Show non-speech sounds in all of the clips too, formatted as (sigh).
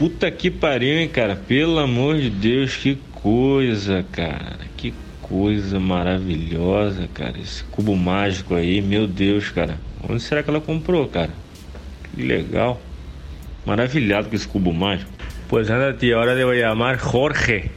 puta que pariu, hein, cara? Pelo amor de Deus, que coisa, cara. Que coisa maravilhosa, cara. Esse cubo mágico aí, meu Deus, cara. Onde será que ela comprou, cara? Que legal. Maravilhado com esse cubo mágico. Pues anda, tia, ahora le voy a llamar Jorge.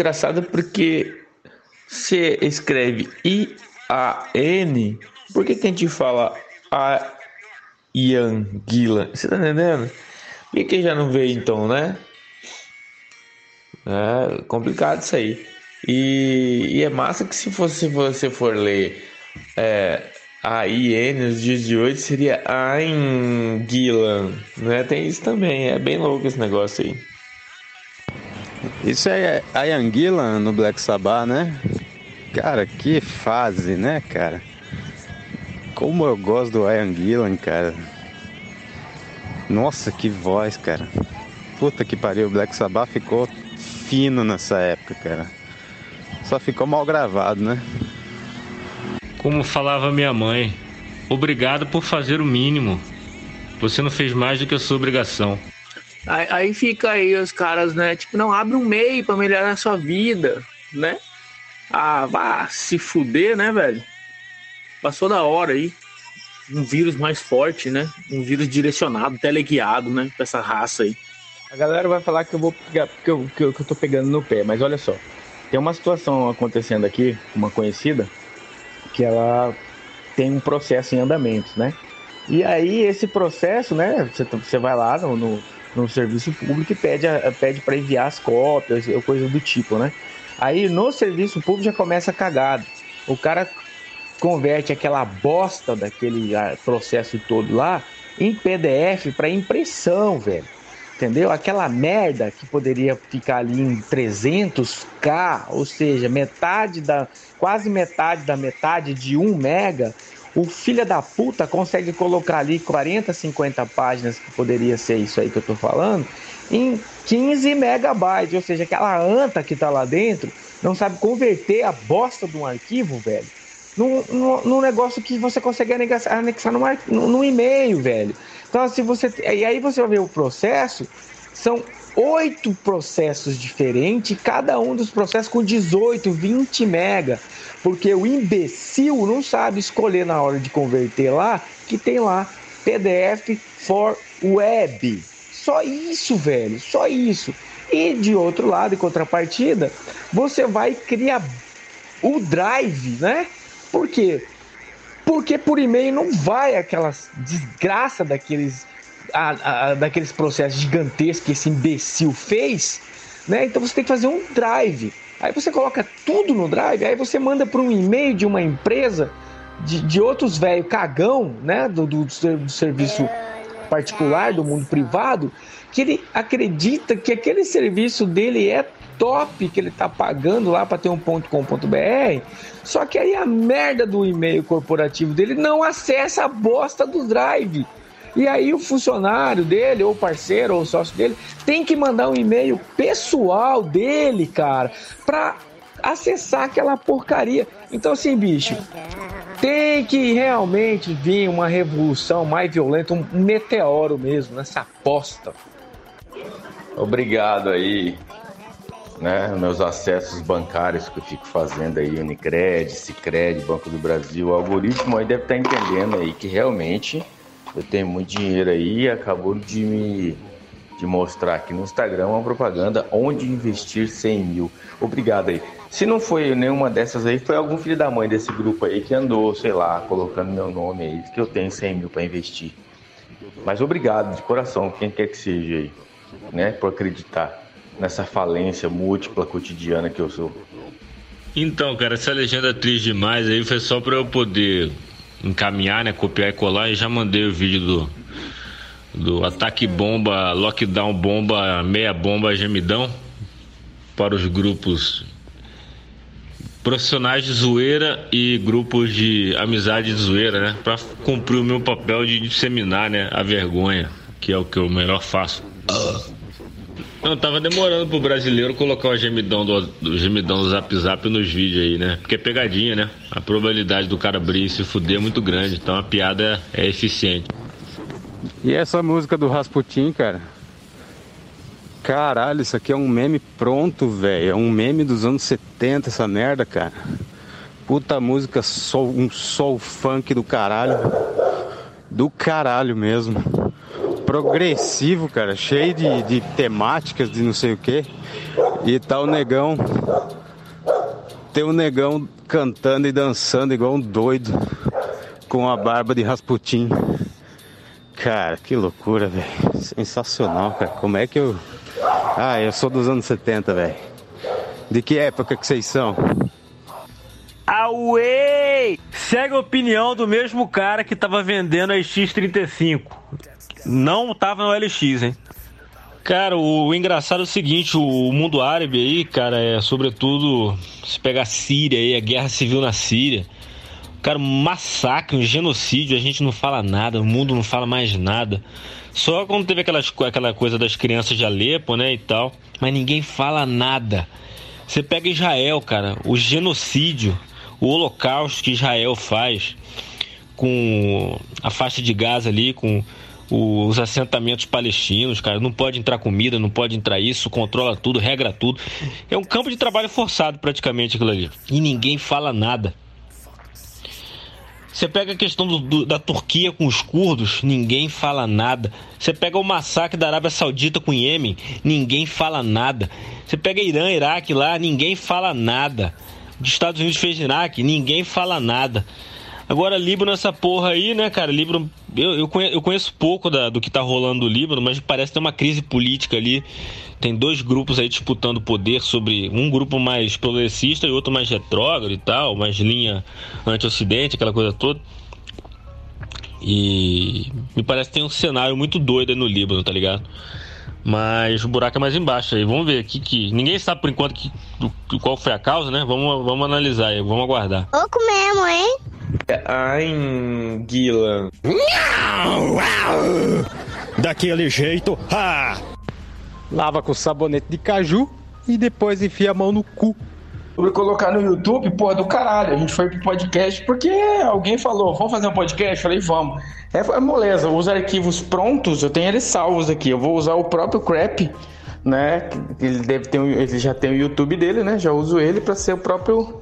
Engraçado porque se escreve I-A-N, por que, que a gente fala a Ian Gillan? Você tá entendendo? Por que, que já não veio então, né? É complicado isso aí. E, e é massa que se fosse se você for ler é, a IN nos dias de hoje seria Ain Gillan, né? Tem isso também, é bem louco esse negócio aí. Isso é a Ian Gillan no Black Sabbath, né? Cara, que fase, né, cara? Como eu gosto do Ian Gillan, cara. Nossa, que voz, cara. Puta que pariu, o Black Sabbath ficou fino nessa época, cara. Só ficou mal gravado, né? Como falava minha mãe, obrigado por fazer o mínimo. Você não fez mais do que a sua obrigação. Aí, aí fica aí os caras, né? Tipo, não, abre um meio pra melhorar a sua vida, né? Ah, vá se fuder, né, velho? Passou da hora aí. Um vírus mais forte, né? Um vírus direcionado, teleguiado, né? Pra essa raça aí. A galera vai falar que eu vou pegar, que eu, que eu, que eu tô pegando no pé, mas olha só. Tem uma situação acontecendo aqui, uma conhecida, que ela tem um processo em andamento, né? E aí esse processo, né? Você, você vai lá no, no, no serviço público e pede, pede para enviar as cópias, ou coisa do tipo, né? Aí no serviço público já começa cagado. O cara converte aquela bosta daquele ah, processo todo lá em PDF para impressão, velho. Entendeu? Aquela merda que poderia ficar ali em 300k, ou seja, metade da quase metade da metade de 1 mega, o filho da puta consegue colocar ali 40, 50 páginas que poderia ser isso aí que eu tô falando, em 15 megabytes, ou seja, aquela anta que tá lá dentro não sabe converter a bosta de um arquivo, velho, num, num, num negócio que você consegue anexar, num, num, num e-mail, velho. Então, se você. E aí você vai ver o processo, são oito processos diferentes, cada um dos processos com 18, 20 mega. Porque o imbecil não sabe escolher na hora de converter lá, que tem lá PDF for web. Só isso, velho, só isso. E de outro lado, em contrapartida, você vai criar o drive, né? Por quê? Porque por e-mail não vai aquelas desgraça daqueles, a- a- daqueles processos gigantescos que esse imbecil fez, né? Então você tem que fazer um drive. Aí você coloca tudo no drive, aí você manda para um e-mail de uma empresa, de, de outros velho cagão, né? Do, do, do ser- do serviço particular, do mundo privado, que ele acredita que aquele serviço dele é top, que ele tá pagando lá para ter um ponto .com.br, só que aí a merda do e-mail corporativo dele não acessa a bosta do drive. E aí o funcionário dele, ou parceiro, ou sócio dele, tem que mandar um e-mail pessoal dele, cara, pra acessar aquela porcaria. Então assim, bicho, tem que realmente vir uma revolução mais violenta, um meteoro mesmo nessa aposta. Obrigado aí, né? Meus acessos bancários que eu fico fazendo aí, Unicred, Cicred, Banco do Brasil, o algoritmo aí deve estar entendendo aí que realmente eu tenho muito dinheiro aí e acabou de me de mostrar aqui no Instagram uma propaganda onde investir 100 mil. Obrigado aí. Se não foi nenhuma dessas aí, foi algum filho da mãe desse grupo aí que andou, sei lá, colocando meu nome aí, que eu tenho 100 mil para investir. Mas obrigado de coração, quem quer que seja aí, né, por acreditar nessa falência múltipla cotidiana que eu sou. Então, cara, essa legenda triste demais aí foi só pra eu poder encaminhar, né? Copiar e colar e já mandei o vídeo do, do ataque bomba, lockdown bomba, meia bomba, gemidão para os grupos profissionais de zoeira e grupos de amizade de zoeira, né? Pra cumprir o meu papel de disseminar, né? A vergonha, que é o que eu melhor faço. Não, tava demorando pro brasileiro colocar o gemidão do, do gemidão do Zap Zap nos vídeos aí, né? Porque é pegadinha, né? A probabilidade do cara abrir e se fuder é muito grande, então a piada é eficiente. E essa música do Rasputin, cara? Caralho, isso aqui é um meme pronto, velho. É um meme dos anos 70, essa merda, cara. Puta música, sol, um soul funk do caralho. Do caralho mesmo. Progressivo, cara. Cheio de, de temáticas de não sei o que. E tá o negão. Tem o negão cantando e dançando igual um doido. Com a barba de Rasputin. Cara, que loucura, velho. Sensacional, cara. Como é que eu. Ah, eu sou dos anos 70, velho. De que época que vocês são? Away! Segue a opinião do mesmo cara que tava vendendo a X35. Não tava no LX, hein? Cara, o, engraçado é o seguinte, o mundo árabe aí, cara, é sobretudo se pegar a Síria aí, a guerra civil na Síria. Cara, um massacre, um genocídio, a gente não fala nada, o mundo não fala mais nada. Só quando teve aquelas, aquela coisa das crianças de Alepo, né, e tal. Mas ninguém fala nada. Você pega Israel, cara, o genocídio, o holocausto que Israel faz com a faixa de Gaza ali, com os assentamentos palestinos, cara. Não pode entrar comida, não pode entrar isso, controla tudo, regra tudo. É um campo de trabalho forçado praticamente aquilo ali. E ninguém fala nada. Você pega a questão do- do- da Turquia com os curdos, ninguém fala nada. Você pega o massacre da Arábia Saudita com o Iêmen, ninguém fala nada. Você pega Irã, Iraque lá, ninguém fala nada. Os Estados Unidos fez Iraque, ninguém fala nada. Agora, Líbano, essa porra aí, né, cara? Líbano, eu, eu, conhe- eu conheço pouco da- do que tá rolando no Líbano, mas parece ter uma crise política ali. Tem dois grupos aí disputando poder sobre um grupo mais progressista e outro mais retrógrado e tal, mais linha anti-ocidente, aquela coisa toda. E me parece que tem um cenário muito doido aí no Líbano, tá ligado? Mas o buraco é mais embaixo aí. Vamos ver aqui que. Ninguém sabe por enquanto que, que- qual foi a causa, né? Vamos, vamos analisar aí, vamos aguardar. Louco mesmo, hein? Anguila. Daquele jeito, ha! Lava com sabonete de caju e depois enfia a mão no cu. Colocar no YouTube, porra, do caralho. A gente foi pro podcast porque alguém falou, vamos fazer um podcast? Eu falei, vamos. É, é moleza, os arquivos prontos, eu tenho eles salvos aqui. Eu vou usar o próprio Crap, né? Ele deve ter, ele já tem o YouTube dele, né? Já uso ele pra ser o próprio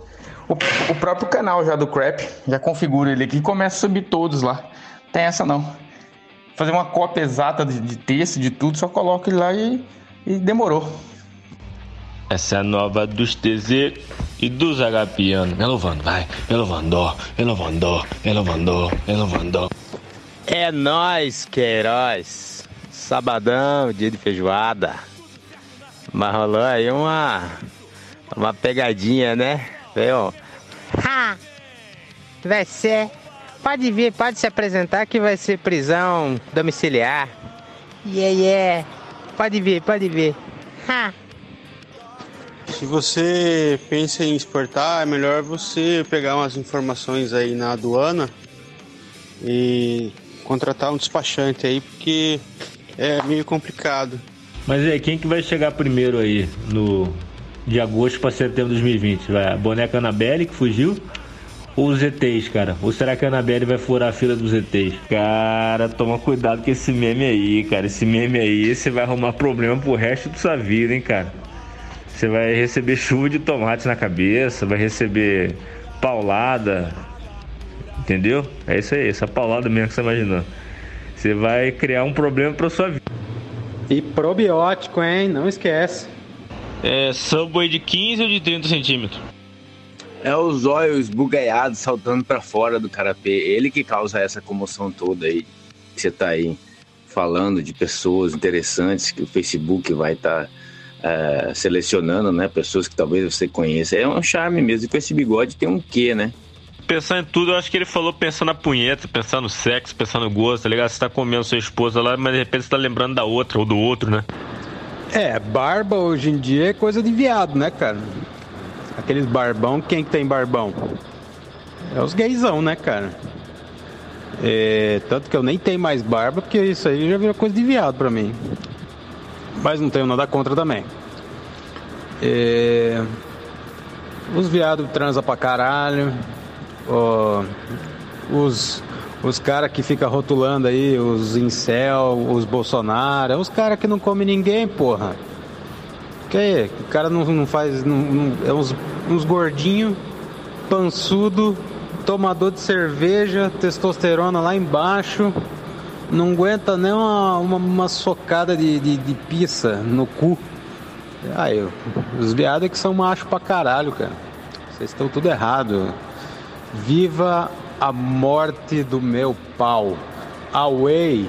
o, o próprio canal já do Crap. Já configuro ele aqui e começa a subir todos lá. Tem essa não. Fazer uma cópia exata de, de texto, de tudo, só coloco ele lá e, e demorou. Essa é a nova dos TZ e dos Agapiano. Elovando, vai. Elovando, elovando, elovando, elovando. É nóis, Queiroz. Sabadão, dia de feijoada. Mas rolou aí uma. Uma pegadinha, né? Veio. Ha! Vai ser. Pode vir, pode se apresentar que vai ser prisão domiciliar. Yeah, yeah. Pode vir, pode vir. Ha! Se você pensa em exportar, é melhor você pegar umas informações aí na aduana e contratar um despachante aí, porque é meio complicado. Mas e aí, quem que vai chegar primeiro aí no de agosto para setembro de 2020? Vai a boneca Anabelle que fugiu? Ou os ETs, cara? Ou será que a Anabelle vai furar a fila dos ETs? Cara, toma cuidado com esse meme aí, cara. Esse meme aí, você vai arrumar problema pro resto da sua vida, hein, cara. Você vai receber chuva de tomate na cabeça, vai receber paulada. Entendeu? É isso aí, essa paulada mesmo que você imaginou. Você vai criar um problema pra sua vida. E probiótico, hein? Não esquece. É Subway de 15 ou de 30 centímetros? É os olhos esbugalhados saltando pra fora do carapê. Ele que causa essa comoção toda aí. Que você tá aí falando de pessoas interessantes que o Facebook vai estar é, selecionando, né? Pessoas que talvez você conheça. É um charme mesmo. E com esse bigode tem um quê, né? Pensar em tudo, eu acho que ele falou pensando na punheta, pensando no sexo, pensando no gosto, tá ligado? Você tá comendo sua esposa lá, mas de repente você tá lembrando da outra ou do outro, né? É, barba hoje em dia é coisa de viado, né, cara? Aqueles barbão, quem que tem barbão? É os gaysão, né, cara? É, tanto que eu nem tenho mais barba, porque isso aí já virou coisa de viado pra mim. Mas não tenho nada contra também. É, os viados transam pra caralho. Os os caras que ficam rotulando aí, os incel, os Bolsonaro, é os caras que não comem ninguém, porra. Que o cara não, não faz. Não, não- é uns, uns gordinhos, pançudo, tomador de cerveja, testosterona lá embaixo. Não aguenta nem uma, uma, uma socada de, de, de pizza no cu. Aí, os viados é que são macho pra caralho, cara. Vocês estão tudo errado. Viva a morte do meu pau. Away.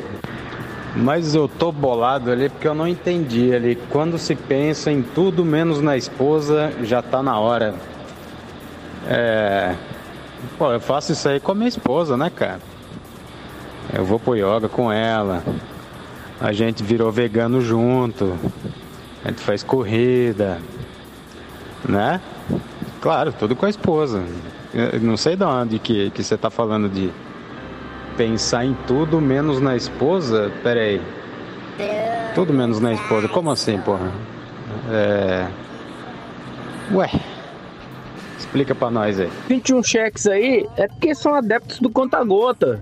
Mas eu tô bolado ali porque eu não entendi ali. Quando se pensa em tudo menos na esposa, já tá na hora. É. Pô, eu faço isso aí com a minha esposa, né, cara? Eu vou pro yoga com ela. A gente virou vegano junto. A gente faz corrida. Né? Claro, tudo com a esposa. Eu não sei de onde que, que você tá falando de pensar em tudo menos na esposa. Pera aí. Tudo menos na esposa. Como assim, porra? É. Ué. Explica pra nós aí. 21 cheques aí é porque são adeptos do conta-gota,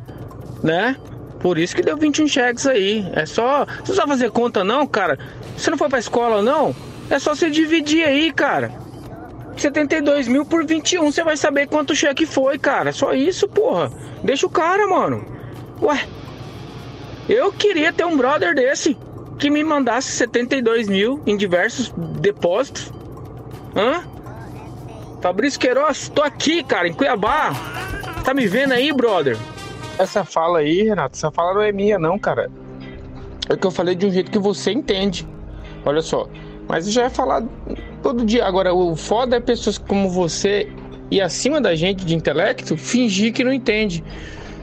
né? Por isso que deu 21 cheques aí. É só. Não fazer conta, não, cara. Você não foi pra escola, não? É só você dividir aí, cara. 72 mil por 21, você vai saber quanto cheque foi, cara. Só isso, porra. Deixa o cara, mano. Ué. Eu queria ter um brother desse que me mandasse 72 mil em diversos depósitos. Hã? Fabrício Queiroz, tô aqui, cara, em Cuiabá. Tá me vendo aí, brother? Essa fala aí, Renato, essa fala não é minha, não, cara. É que eu falei de um jeito que você entende. Olha só. Mas já é falar todo dia. Agora, o foda é pessoas como você e acima da gente de intelecto fingir que não entende.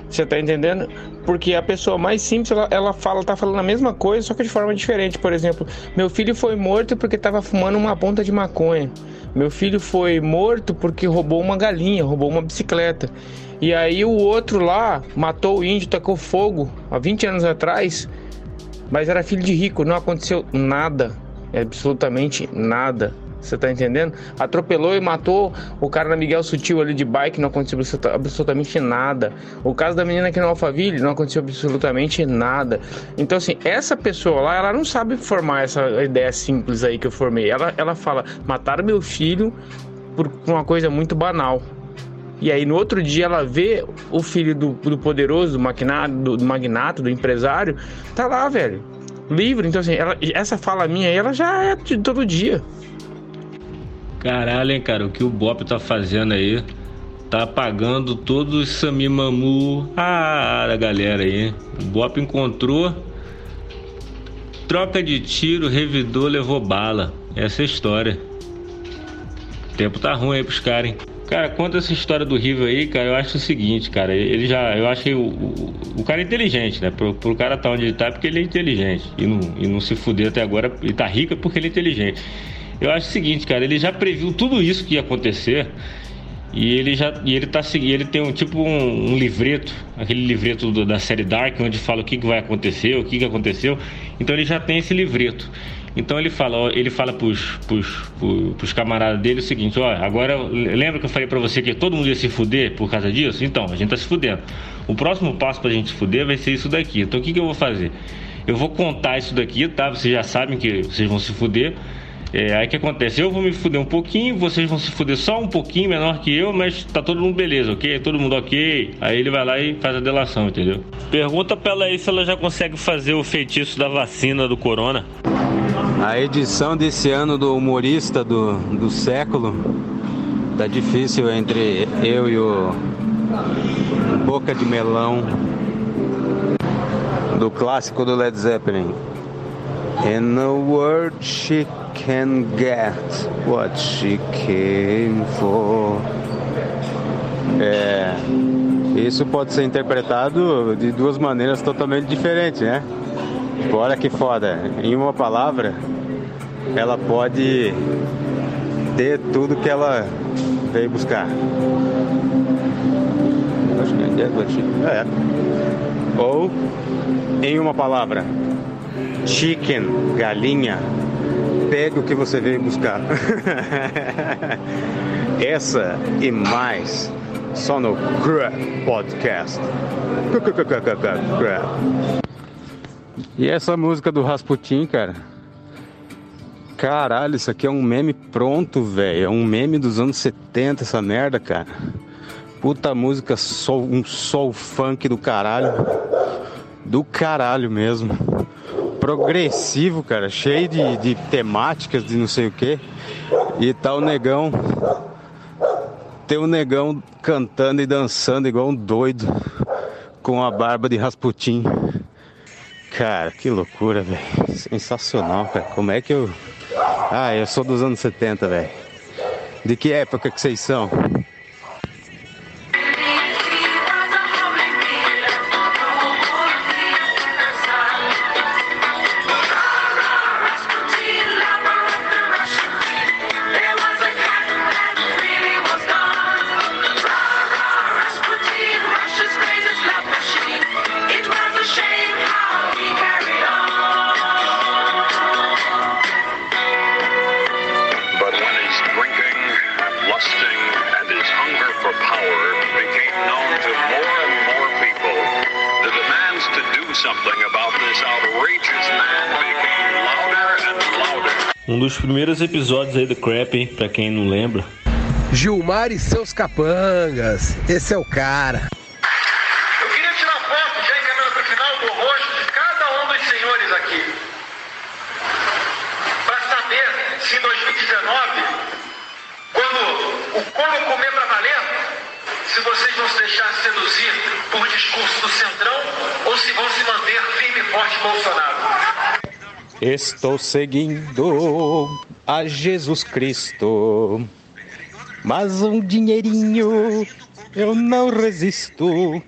Você tá entendendo? Porque a pessoa mais simples, ela, ela fala, tá falando a mesma coisa, só que de forma diferente. Por exemplo, meu filho foi morto porque tava fumando uma ponta de maconha. Meu filho foi morto porque roubou uma galinha, roubou uma bicicleta. E aí o outro lá matou o índio, tacou fogo há 20 anos atrás, mas era filho de rico, não aconteceu nada, absolutamente nada. Você tá entendendo? Atropelou e matou o cara na Miguel Sutil ali de bike, não aconteceu absoluta- absolutamente nada. O caso da menina aqui no Alphaville, não aconteceu absolutamente nada. Então, assim, essa pessoa lá, ela não sabe formar essa ideia simples aí que eu formei. Ela, ela fala, mataram meu filho por uma coisa muito banal. E aí no outro dia ela vê o filho do, do poderoso, do magnata, do, do empresário, tá lá, velho. Livre. Então, assim, ela- essa fala minha aí, ela já é de todo dia. Caralho, hein, cara, o que o Bop tá fazendo aí? Tá apagando todos os Sami Mamu ah, da galera aí. O Bop encontrou, troca de tiro, revidou, levou bala. Essa é a história. O tempo tá ruim aí pros caras, hein? Cara, conta essa história do River aí, cara. Eu acho o seguinte, cara. Ele já. Eu acho que o, o, o cara é inteligente, né? Pro, pro cara tá onde ele tá é porque ele é inteligente. E não, e não se fuder até agora. Ele tá rico é porque ele é inteligente. Eu acho o seguinte, cara. Ele já previu tudo isso que ia acontecer. E ele já. E ele tá seguindo. Ele tem um tipo um, um livreto. Aquele livreto do- da série Dark, onde fala o que, que vai acontecer, o que, que aconteceu. Então ele já tem esse livreto. Então ele fala, ele fala pros, pros, pros, camaradas dele o seguinte, ó, agora lembra que eu falei pra você que todo mundo ia se fuder por causa disso? Então, a gente tá se fudendo. O próximo passo pra gente se fuder vai ser isso daqui. Então o que, que eu vou fazer? Eu vou contar isso daqui, tá? Vocês já sabem que vocês vão se fuder. É, aí que acontece? Eu vou me fuder um pouquinho, vocês vão se fuder só um pouquinho, menor que eu, mas tá todo mundo beleza, ok? Todo mundo ok. Aí ele vai lá e faz a delação, entendeu? Pergunta pra ela aí se ela já consegue fazer o feitiço da vacina do corona. A edição desse ano do humorista do, do século tá difícil entre eu e o Boca de Melão do clássico do Led Zeppelin. In a world she can get what she came for. É, isso pode ser interpretado de duas maneiras totalmente diferentes, né? Tipo, olha que foda. Em uma palavra, ela pode ter tudo que ela veio buscar. Acho que é É. Ou, em uma palavra, chicken, galinha, pega o que você veio buscar. (laughs) Essa e mais só no Crap Podcast. Crap. E essa música do Rasputin, cara? Caralho, isso aqui é um meme pronto, velho. É um meme dos anos 70, essa merda, cara. Puta música, sol, um soul funk do caralho. Do caralho mesmo. Progressivo, cara. Cheio de, de temáticas de não sei o que. E tá o negão. Tem o negão cantando e dançando igual um doido. Com a barba de Rasputin. Cara, que loucura, velho. Sensacional, cara. Como é que eu. Ah, eu sou dos anos 70, velho. De que época que vocês são? Episódios aí do Crap, hein? Pra quem não lembra. Gilmar e seus capangas. Esse é o cara. Eu queria tirar foto, já encaminhando para o final, do rosto de cada um dos senhores aqui. Para saber se em 2019, quando o como comer para valer, se vocês vão se deixar seduzir por discurso do Centrão ou se vão se manter firme e forte Bolsonaro. Estou seguindo a Jesus Cristo. Mas um dinheirinho eu não resisto.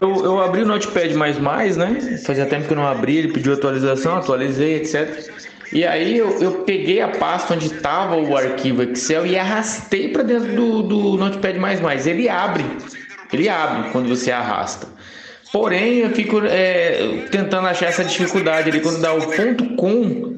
Eu, eu abri o Notepad++, né? Fazia tempo que eu não abri, ele pediu atualização, atualizei, etc. E aí eu, eu peguei a pasta onde estava o arquivo Excel e arrastei para dentro do, do Notepad++. Ele abre, ele abre quando você arrasta. Porém, eu fico é, tentando achar essa dificuldade ali quando dá o ponto .com,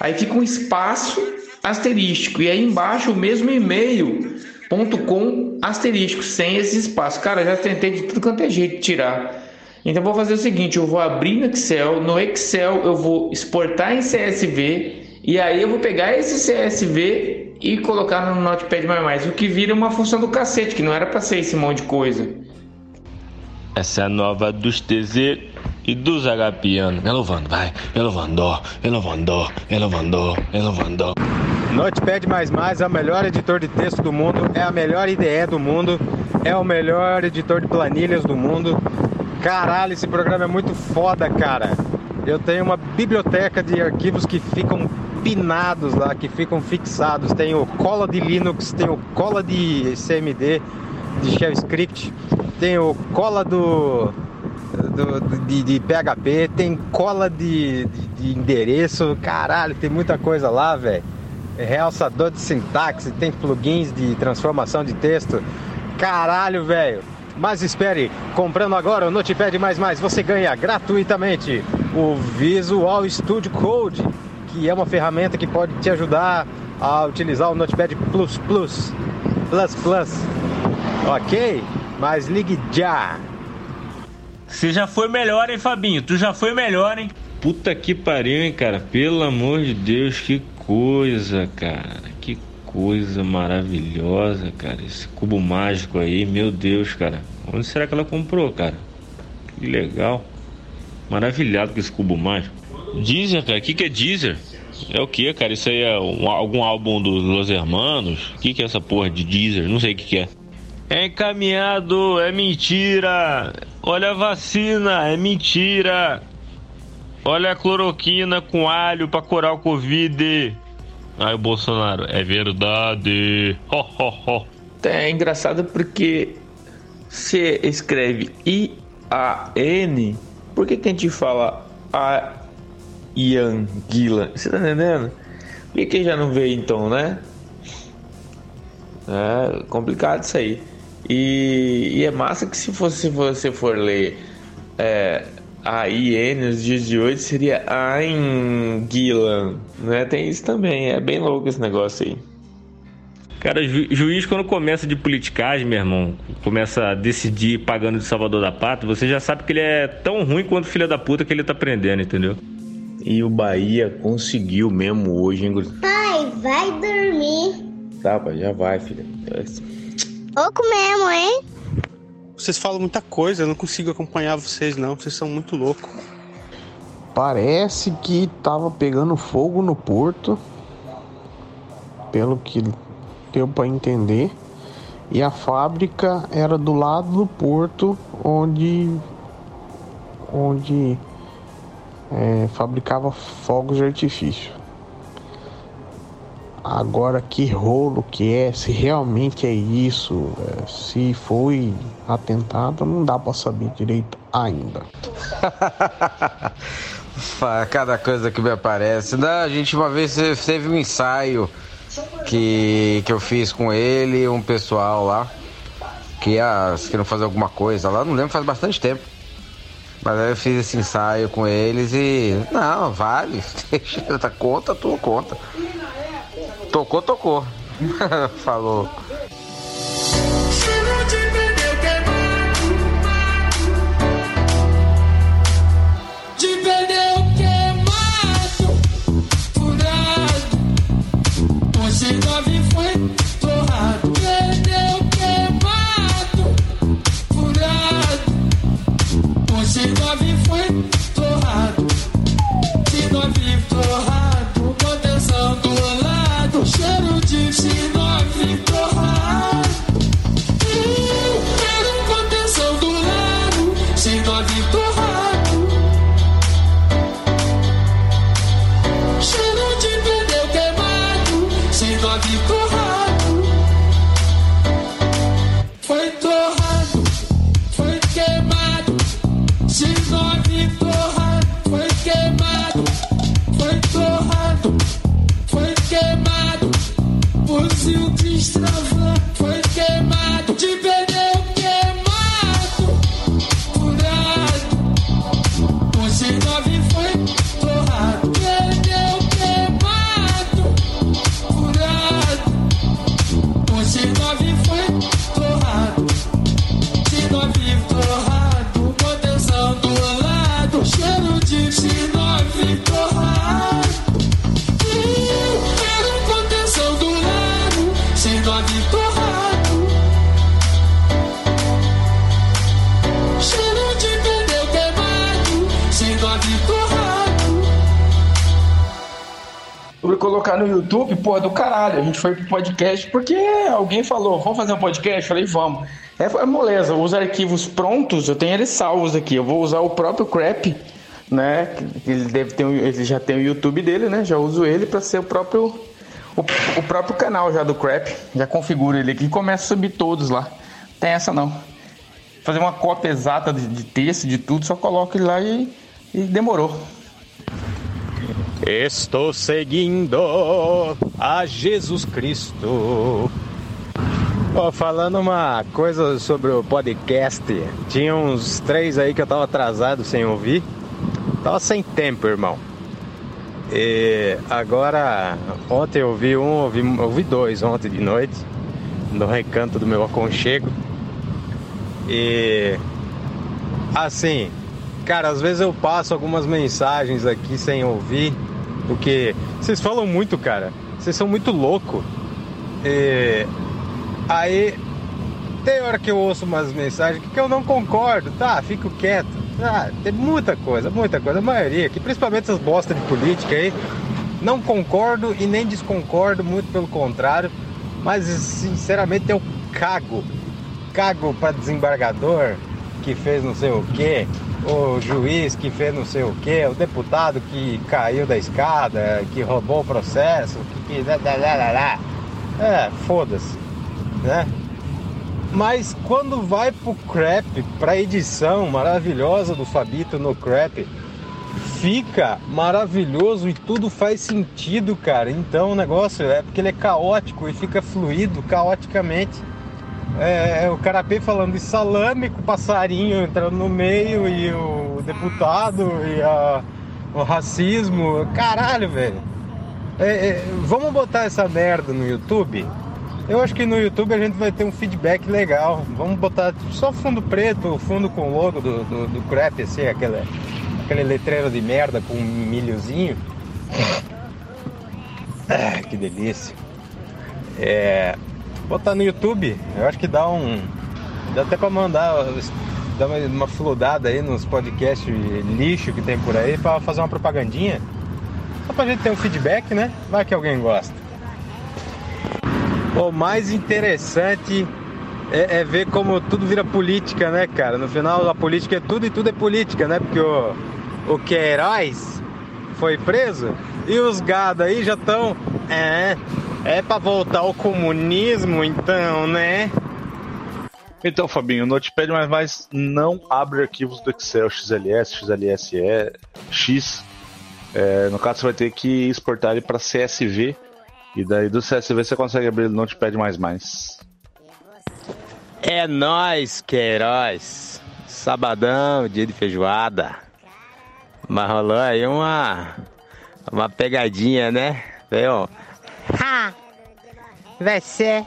aí fica um espaço asterístico e aí embaixo o mesmo e-mail ponto .com asterístico sem esse espaço. Cara, já tentei de tudo quanto é jeito tirar. Então vou fazer o seguinte, eu vou abrir no Excel, no Excel eu vou exportar em CSV e aí eu vou pegar esse CSV e colocar no Notepad++, o que vira uma função do cacete, que não era para ser esse monte de coisa. Essa é a nova dos TZ e dos Agapiano. Elovando, vai. Elovando, elovando, elovando, elovando. Notepad++ é o melhor editor de texto do mundo, é a melhor IDE do mundo, é o melhor editor de planilhas do mundo. Caralho, esse programa é muito foda, cara. Eu tenho uma biblioteca de arquivos que ficam pinados lá, que ficam fixados. Tem o cola de Linux, tem o cola de CMD, de Shell Script, cola do, do- de, de PHP, tem cola de, de- de endereço. Caralho, tem muita coisa lá, velho. Realçador de sintaxe, tem plugins de transformação de texto. Caralho, velho. Mas espere, comprando agora o Notepad++, você ganha gratuitamente o Visual Studio Code, que é uma ferramenta que pode te ajudar a utilizar o Notepad++. Plus Plus. Plus Plus. Ok? Mas ligue já. Você já foi melhor, hein, Fabinho? Tu já foi melhor, hein? Puta que pariu, hein, cara? Pelo amor de Deus, que coisa, cara. Que coisa maravilhosa, cara. Esse cubo mágico aí, meu Deus, cara. Onde será que ela comprou, cara? Que legal. Maravilhado com esse cubo mágico. Deezer, cara. O que, que é Deezer? É o que, cara? Isso aí é um- algum álbum dos Los Hermanos? O que, que é essa porra de Deezer? Não sei o que, que é. É encaminhado, é mentira. Olha a vacina, é mentira. Olha a cloroquina com alho pra curar o Covid. Aí o Bolsonaro, é verdade. Ho, ho, ho. É engraçado porque se escreve I-A-N, por que, que a gente fala a Ian Gillan? Você tá entendendo? Por que, que já não vê então, né? É complicado isso aí. E, e é massa que se fosse se você for ler é, a IN nos dias de hoje seria Ain Gillan, né? Tem isso também, é bem louco esse negócio aí. Cara, ju juiz quando começa de politicagem, meu irmão, começa a decidir pagando de Salvador da Pátria, você já sabe que ele é tão ruim quanto filho da puta que ele tá prendendo, entendeu? E o Bahia conseguiu mesmo hoje, hein? Pai, vai dormir. Tá, pai, já vai, filha. Oco mesmo, hein? Vocês falam muita coisa, eu não consigo acompanhar vocês não, vocês são muito loucos. Parece que tava pegando fogo no porto, pelo que deu para entender, e a fábrica era do lado do porto onde onde é, fabricava fogos de artifício. Agora que rolo que é, se realmente é isso, é, se foi atentado, não dá para saber direito ainda. (laughs) Cada coisa que me aparece. Não, a gente uma vez teve um ensaio que, que eu fiz com ele e um pessoal lá que ia, queriam fazer alguma coisa lá, não lembro, faz bastante tempo. Mas aí eu fiz esse ensaio com eles e. Não, vale. (laughs) Deixa, conta, tua conta. Tocou, tocou. (laughs) Falou. Hoje nove foi YouTube, pô, do caralho. A gente foi pro podcast porque alguém falou, vamos fazer um podcast? Eu falei, vamos. É, é moleza, os arquivos prontos, eu tenho eles salvos aqui. Eu vou usar o próprio Crap, né? Ele deve ter, um- ele já tem o YouTube dele, né? Já uso ele para ser o próprio o, o próprio canal já do Crap. Já configuro ele aqui e começa a subir todos lá. Tem essa não. Fazer uma cópia exata de, de texto, de tudo, só coloco ele lá e, e demorou. Estou seguindo a Jesus Cristo. Ó, falando uma coisa sobre o podcast, tinha uns três aí que eu tava atrasado sem ouvir. Tava sem tempo, irmão. E agora, ontem eu ouvi um, ouvi, ouvi dois ontem de noite, no recanto do meu aconchego. E assim, cara, às vezes eu passo algumas mensagens aqui sem ouvir, porque vocês falam muito, cara. Vocês são muito louco. E aí tem hora que eu ouço umas mensagens que eu não concordo, tá? Fico quieto. Ah, tem muita coisa, muita coisa. A maioria aqui, principalmente essas bosta de política aí, não concordo e nem desconcordo, muito pelo contrário. Mas sinceramente eu cago. Cago pra desembargador, que fez não sei o quê, o juiz que fez não sei o quê, o deputado que caiu da escada, que roubou o processo, que. que. É, foda-se, né? Mas quando vai pro crap, pra edição maravilhosa do Fabito no crap, fica maravilhoso e tudo faz sentido, cara. Então o negócio é porque ele é caótico e fica fluido caoticamente. É, o Carapê falando de salame com o passarinho entrando no meio e o deputado e a, o racismo. Caralho, velho. É, é, vamos botar essa merda no YouTube? Eu acho que no YouTube a gente vai ter um feedback legal. Vamos botar só fundo preto, fundo com logo do, do, do crap, assim, aquele, aquele letreiro de merda com um milhozinho. (laughs) Ah, que delícia. É, botar no YouTube, eu acho que dá um. Dá até pra mandar, dar uma, uma fludada aí nos podcasts lixo que tem por aí pra fazer uma propagandinha. Só pra gente ter um feedback, né? Vai que alguém gosta. O mais interessante é, é, ver como tudo vira política, né, cara? No final a política é tudo e tudo é política, né? Porque o, o Queiroz foi preso e os gado aí já estão. É, é pra voltar ao comunismo, então, né? Então, Fabinho, o Notepad não abre arquivos do Excel XLS, XLSE, X. É, no caso, você vai ter que exportar ele para CSV e daí do CSV você consegue abrir o Notepad. É nóis, Queiroz. Sabadão, dia de feijoada. Mas rolou aí uma. Uma pegadinha, né? Veio. Vai ser.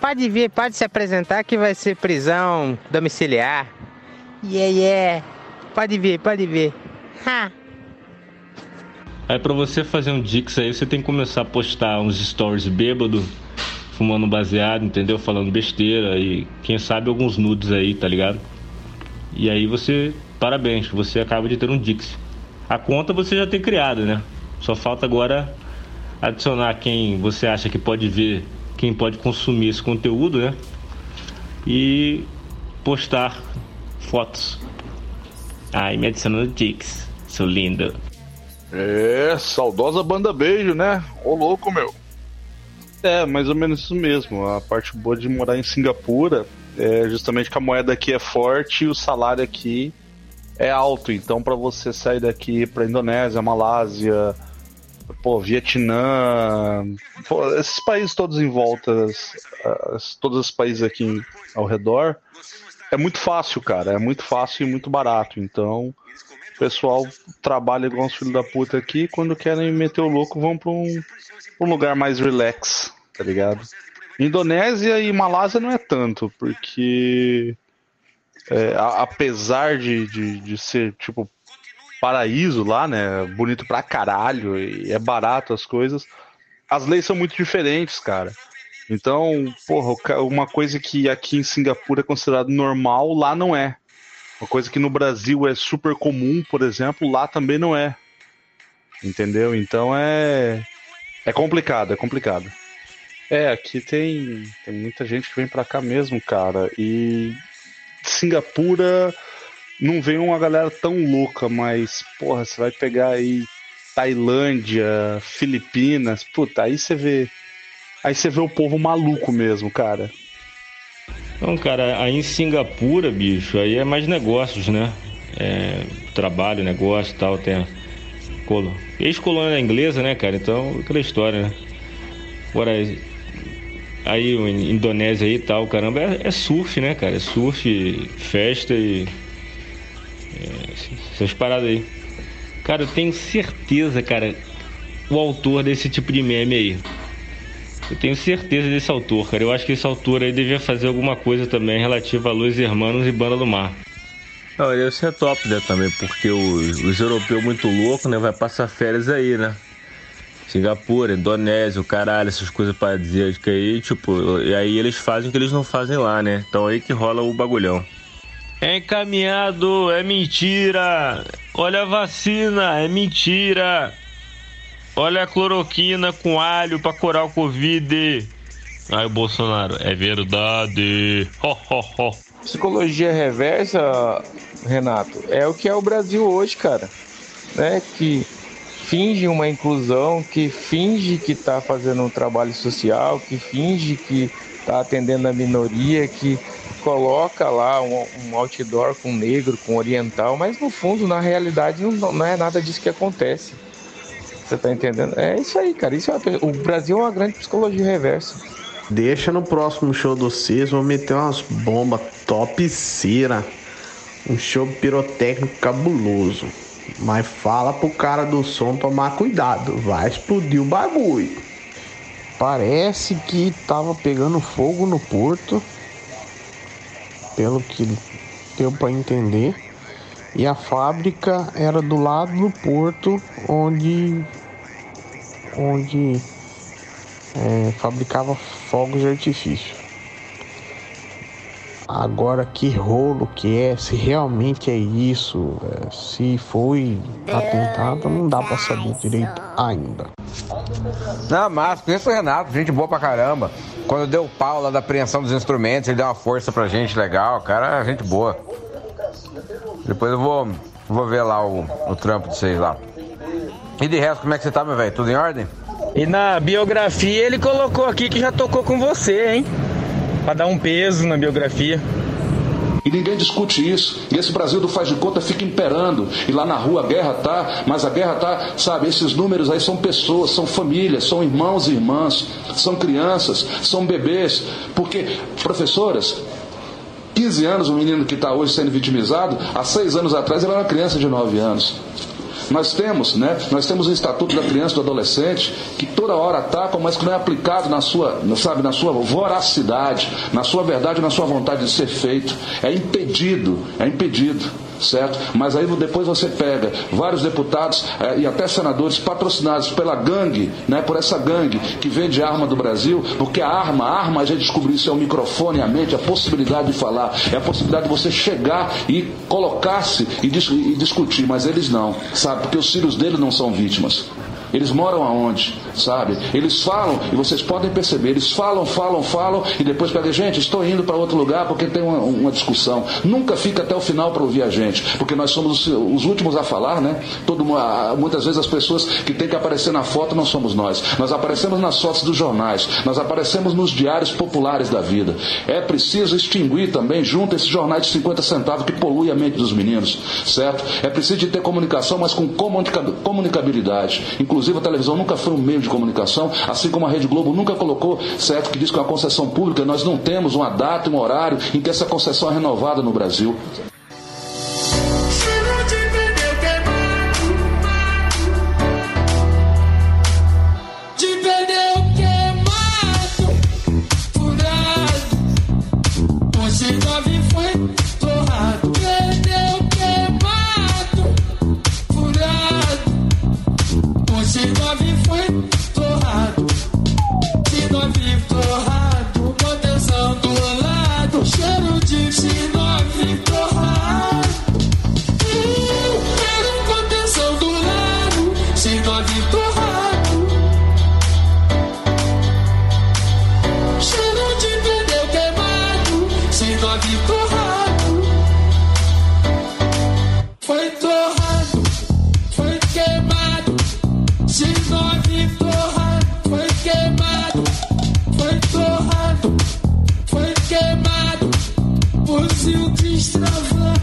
Pode vir, pode se apresentar que vai ser prisão domiciliar. Yeah, yeah. Pode vir, pode vir. Ha! Aí pra você fazer um Dix aí, você tem que começar a postar uns stories bêbado, fumando baseado, entendeu? Falando besteira e quem sabe alguns nudes aí, tá ligado? E aí você, parabéns, você acaba de ter um Dix. A conta você já tem criado, né? Só falta agora adicionar quem você acha que pode ver, quem pode consumir esse conteúdo, né? E postar fotos. Ai, me adiciona no Dix, seu lindo. É, saudosa banda beijo, né? Ô louco, meu. É, mais ou menos isso mesmo. A parte boa de morar em Singapura é justamente que a moeda aqui é forte e o salário aqui é alto. Então, para você sair daqui para Indonésia, Malásia, pô, Vietnã, pô, esses países todos em volta, todos os países aqui ao redor, é muito fácil, cara. É muito fácil e muito barato. Então, o pessoal trabalha igual os filhos da puta aqui, quando querem meter o louco, vão pra um, um lugar mais relax, tá ligado? Indonésia e Malásia não é tanto, porque é, apesar de, de, de ser tipo paraíso lá, né? Bonito pra caralho e é barato as coisas. As leis são muito diferentes, cara. Então, porra, uma coisa que aqui em Singapura é considerado normal, lá não é. Uma coisa que no Brasil é super comum, por exemplo, lá também não é. Entendeu? Então é. É complicado, é complicado. É, aqui tem, tem muita gente que vem pra cá mesmo, cara. E Singapura não vem uma galera tão louca, mas, porra, você vai pegar aí Tailândia, Filipinas, puta, aí você vê. Aí você vê o povo maluco mesmo, cara. Não, cara, aí em Singapura, bicho, aí é mais negócios, né? É, trabalho, negócio e tal, tem colo... ex-colônia inglesa, né, cara? Então, aquela história, né? Agora, aí, Indonésia aí e tal, caramba, é, é, surf, né, cara? É surf, festa e. Essas paradas aí. Cara, eu tenho certeza, cara, o autor desse tipo de meme aí eu tenho certeza desse autor, cara. Eu acho que esse autor aí devia fazer alguma coisa também relativa a Luz Hermanos e Banda do Mar. Não, isso é top, né, também, porque os, os europeus muito loucos, né, vai passar férias aí, né? Singapura, Indonésia, o caralho, essas coisas paradisíacas aí, tipo, e aí eles fazem o que eles não fazem lá, né? Então aí que rola o bagulhão. É encaminhado, é mentira! Olha a vacina, é mentira! Olha a cloroquina com alho pra curar o Covid. Aí o Bolsonaro, é verdade. Ho, ho, ho. Psicologia reversa, Renato, é o que é o Brasil hoje, cara. Né? Que finge uma inclusão, que finge que está fazendo um trabalho social, que finge que está atendendo a minoria, que coloca lá um, um, outdoor com negro, com oriental, mas no fundo, na realidade, não, não é nada disso que acontece. Você tá entendendo? É isso aí, cara. Isso é, o Brasil é uma grande psicologia reversa. Deixa no próximo show do Cis, vou meter umas bombas top cera. Um show pirotécnico cabuloso. Mas fala pro cara do som tomar cuidado, vai explodir o bagulho. Parece que tava pegando fogo no porto, pelo que deu para entender. E a fábrica era do lado do porto onde onde é, fabricava fogos de artifício. Agora que rolo que é, se realmente é isso, é, se foi atentado, não dá pra saber direito ainda. Não, mas conheço o Renato, gente boa pra caramba. Quando deu o pau lá da apreensão dos instrumentos, ele deu uma força pra gente legal, cara, gente boa. Depois eu vou, vou ver lá o, o trampo de vocês lá. E de resto, como é que você tá, meu velho? Tudo em ordem? E na biografia ele colocou aqui que já tocou com você, hein? Pra dar um peso na biografia. E ninguém discute isso. E esse Brasil do faz de conta fica imperando. E lá na rua a guerra tá, mas a guerra tá, sabe, esses números aí são pessoas, são famílias, são irmãos e irmãs, são crianças, são bebês. Porque, professoras, 15 anos, o menino que está hoje sendo vitimizado, há seis anos atrás ele era uma criança de 9 anos. Nós temos, né? Nós temos o Estatuto da Criança e do Adolescente que toda hora ataca, mas que não é aplicado na sua, sabe, na sua voracidade, na sua verdade, na sua vontade de ser feito. É impedido, é impedido certo? Mas aí depois você pega vários deputados eh, e até senadores patrocinados pela gangue, né, por essa gangue que vende arma do Brasil, porque a arma, a arma a gente descobriu isso é o microfone, a mente, a possibilidade de falar, é a possibilidade de você chegar e colocar-se e, dis e discutir, mas eles não, sabe? Porque os filhos dele não são vítimas. Eles moram aonde, sabe? Eles falam, e vocês podem perceber, eles falam, falam, falam, e depois pegam, gente, estou indo para outro lugar porque tem uma, uma, discussão. Nunca fica até o final para ouvir a gente, porque nós somos os, os últimos a falar, né? Todo, muitas vezes as pessoas que têm que aparecer na foto não somos nós. Nós aparecemos nas fotos dos jornais, nós aparecemos nos diários populares da vida. É preciso extinguir também, junto esses jornais de 50 centavos que poluem a mente dos meninos, certo? É preciso de ter comunicação, mas com comunicabilidade. Inclusive, a televisão nunca foi um meio de comunicação, assim como a Rede Globo nunca colocou, certo, que diz que é uma concessão pública, nós não temos uma data um horário em que essa concessão é renovada no Brasil. Porque eu fiquei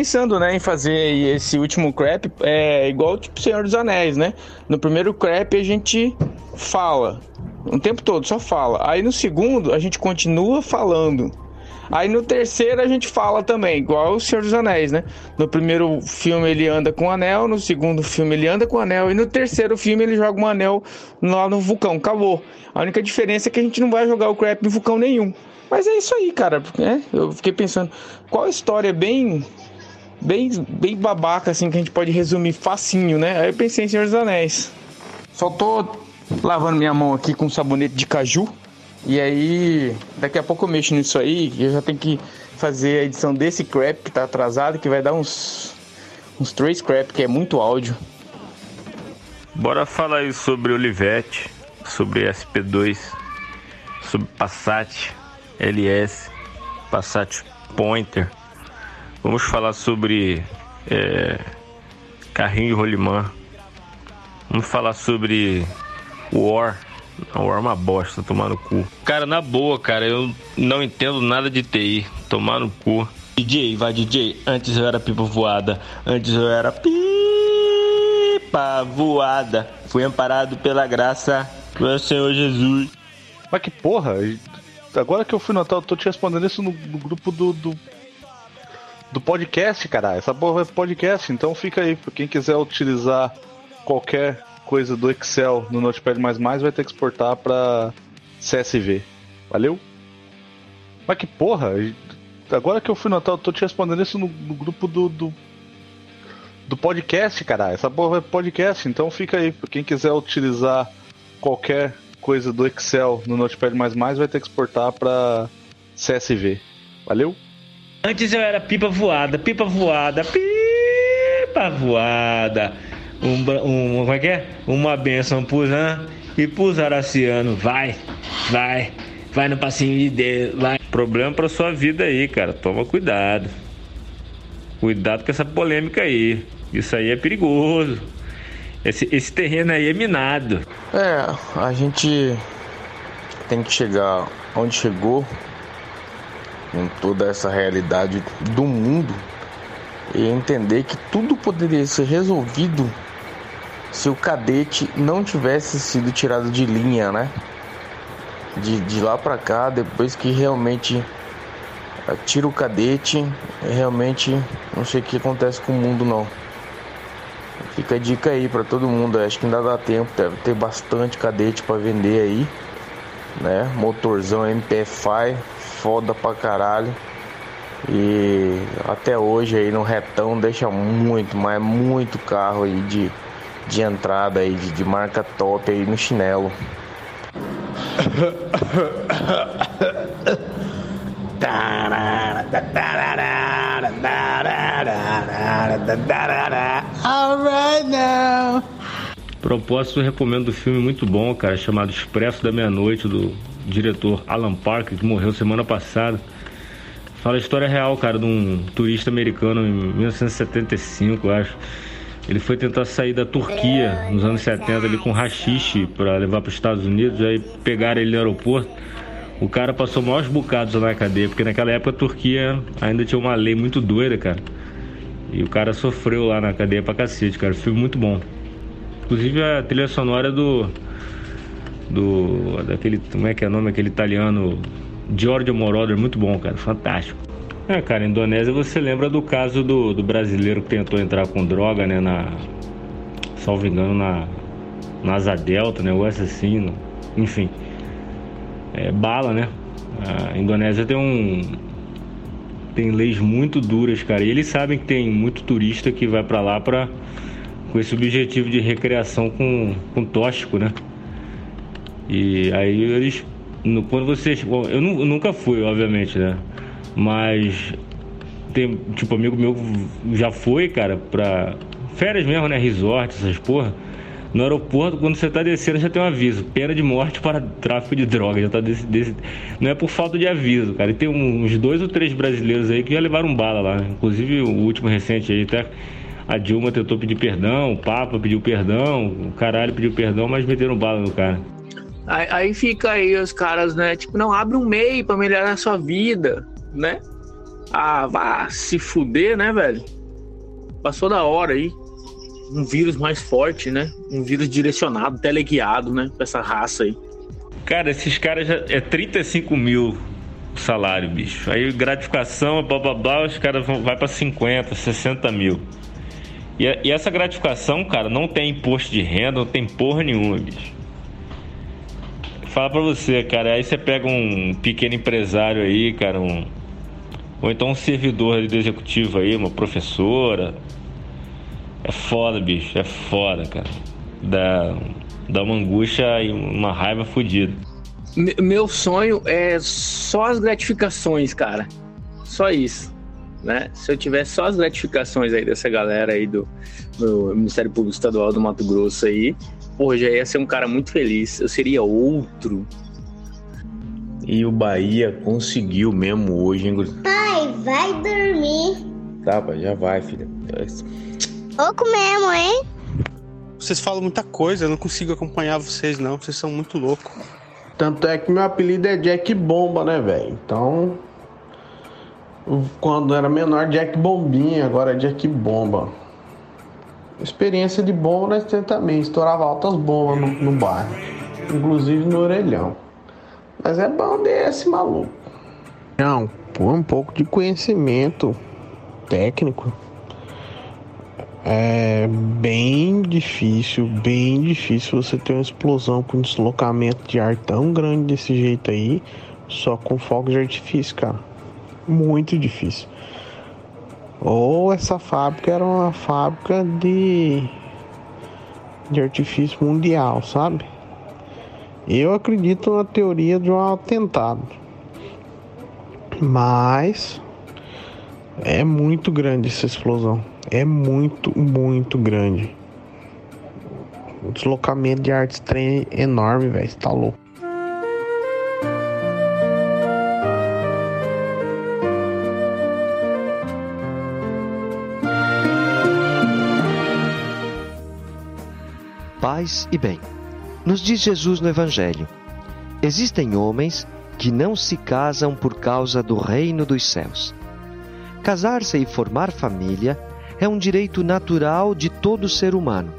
pensando, né, em fazer esse último crap é igual tipo Senhor dos Anéis, né? No primeiro crap a gente fala o tempo todo, só fala. Aí no segundo a gente continua falando. Aí no terceiro a gente fala também, igual o Senhor dos Anéis, né? No primeiro filme ele anda com o anel, no segundo filme ele anda com o anel, e no terceiro filme ele joga um anel lá no vulcão. Acabou. A única diferença é que a gente não vai jogar o crap em vulcão nenhum. Mas é isso aí, cara. Né? Eu fiquei pensando, qual história bem. Bem, bem babaca, assim, que a gente pode resumir facinho, né? Aí eu pensei em Senhor dos Anéis. Só tô lavando minha mão aqui com sabonete de caju. E aí, daqui a pouco eu mexo nisso aí. Eu já tenho que fazer a edição desse crap que tá atrasado, que vai dar uns. uns três crap, que é muito áudio. Bora falar aí sobre Olivetti, sobre SP2, sobre Passat LS, Passat Pointer. Vamos falar sobre é, carrinho de rolimã. Vamos falar sobre War. A War é uma bosta, tomar no cu. Cara, na boa, cara, eu não entendo nada de TI. Tomar no cu. DJ, vai DJ. Antes eu era pipa voada. Antes eu era pipa voada. Fui amparado pela graça do Senhor Jesus. Mas que porra? Agora que eu fui notar, eu tô te respondendo isso no, no grupo do, do, do podcast, cara. Essa porra é podcast, então fica aí. Quem quiser utilizar qualquer coisa do Excel no Notepad vai ter que exportar para CSV. Valeu? Mas que porra! Agora que eu fui notar, eu tô te respondendo isso no, no grupo do, do, do podcast, cara. Essa porra é podcast, então fica aí. Quem quiser utilizar qualquer coisa do Excel no Notepad vai ter que exportar para CSV. Valeu? Antes eu era pipa voada, pipa voada, pipa voada um, um, como é que é? Uma benção pro Zan e pro Zaraciano. Vai, vai, vai no passinho de Deus, vai. Problema pra sua vida aí, cara. Toma cuidado. Cuidado com essa polêmica aí. Isso aí é perigoso. Esse, esse terreno aí é minado. É, a gente tem que chegar onde chegou em toda essa realidade do mundo e entender que tudo poderia ser resolvido se o cadete não tivesse sido tirado de linha, né? De, de lá para cá, depois que realmente eh, tira o cadete, realmente não sei o que acontece com o mundo não. Fica a dica aí para todo mundo, acho que ainda dá tempo, deve ter bastante cadete para vender aí, né? Motorzão MPFI, foda pra caralho. E até hoje aí no retão deixa muito, mas muito carro aí de de entrada aí, de, de marca top aí no chinelo. Alright now. Propósito, recomendo um filme muito bom, cara, chamado Expresso da Meia-Noite, do diretor Alan Parker, que morreu semana passada. Fala a história real, cara, de um turista americano em 1975, eu acho ele foi tentar sair da Turquia nos anos 70 ali com rachixe para levar para os Estados Unidos, aí pegaram ele no aeroporto. O cara passou maiores bocados na cadeia, porque naquela época a Turquia ainda tinha uma lei muito doida, cara. E o cara sofreu lá na cadeia pra cacete, cara. Filme muito bom. Inclusive a trilha sonora do. Do. Daquele. Como é que é o nome? Aquele italiano. Giorgio Moroder, muito bom, cara. Fantástico. É, cara, Indonésia você lembra do caso do, do brasileiro que tentou entrar com droga, né, na. Salvo engano, na. Na Delta, né? O assassino. Enfim. É bala, né? A Indonésia tem um. Tem leis muito duras, cara. E eles sabem que tem muito turista que vai para lá pra, com esse objetivo de recreação com, com tóxico, né? E aí eles. Quando vocês. Bom, eu, eu nunca fui, obviamente, né? Mas tem, tipo, amigo meu já foi, cara, pra férias mesmo, né? Resort, essas porra. No aeroporto, quando você tá descendo, já tem um aviso: pena de morte para tráfico de droga. Já tá desse, desse... Não é por falta de aviso, cara. E tem uns dois ou três brasileiros aí que já levaram bala lá. Inclusive o último recente aí, até a Dilma tentou pedir perdão, o Papa pediu perdão, o caralho pediu perdão, mas meteram bala no cara. Aí, aí fica aí os caras, né? Tipo, não abre um MEI para melhorar a sua vida né? Ah, vá se fuder, né, velho? Passou da hora aí. Um vírus mais forte, né? Um vírus direcionado, teleguiado, né? Pra essa raça aí. Cara, esses caras já. É 35 mil o salário, bicho. Aí gratificação, blá blá blá, os caras vão vai para 50, 60 mil. E, e, essa gratificação, cara, não tem imposto de renda, não tem porra nenhuma, bicho. Fala pra você, cara, aí você pega um pequeno empresário aí, cara, um. Ou então um servidor do executivo aí, uma professora. É foda, bicho, é foda, cara. Dá, dá uma angústia e uma raiva fodida. Meu sonho é só as gratificações, cara. Só isso. Né? Se eu tivesse só as gratificações aí dessa galera aí do, do Ministério Público Estadual do Mato Grosso aí, pô, já ia ser um cara muito feliz. Eu seria outro. E o Bahia conseguiu mesmo hoje, hein, Guri? Pai, vai dormir. Tá, pai, já vai, filha. Pouco mesmo, hein? Vocês falam muita coisa, eu não consigo acompanhar vocês, não. Vocês são muito loucos. Tanto é que meu apelido é Jack Bomba, né, velho? Então. Quando era menor, Jack Bombinha, agora é Jack Bomba. Experiência de bomba nós temos também. Estourava altas bombas no, no bairro. Inclusive no orelhão. Mas é bom desse maluco. Não, por um pouco de conhecimento técnico. É bem difícil, bem difícil você ter uma explosão com deslocamento de ar tão grande desse jeito aí, só com fogo de artifício, cara. Muito difícil. Ou essa fábrica era uma fábrica de, de artifício mundial, sabe? Eu acredito na teoria de um atentado. Mas é muito grande essa explosão. É muito, muito grande. O deslocamento de arte trem é enorme, velho. Tá louco. Paz e bem. Nos diz Jesus no Evangelho: existem homens que não se casam por causa do reino dos céus. Casar-se e formar família é um direito natural de todo ser humano.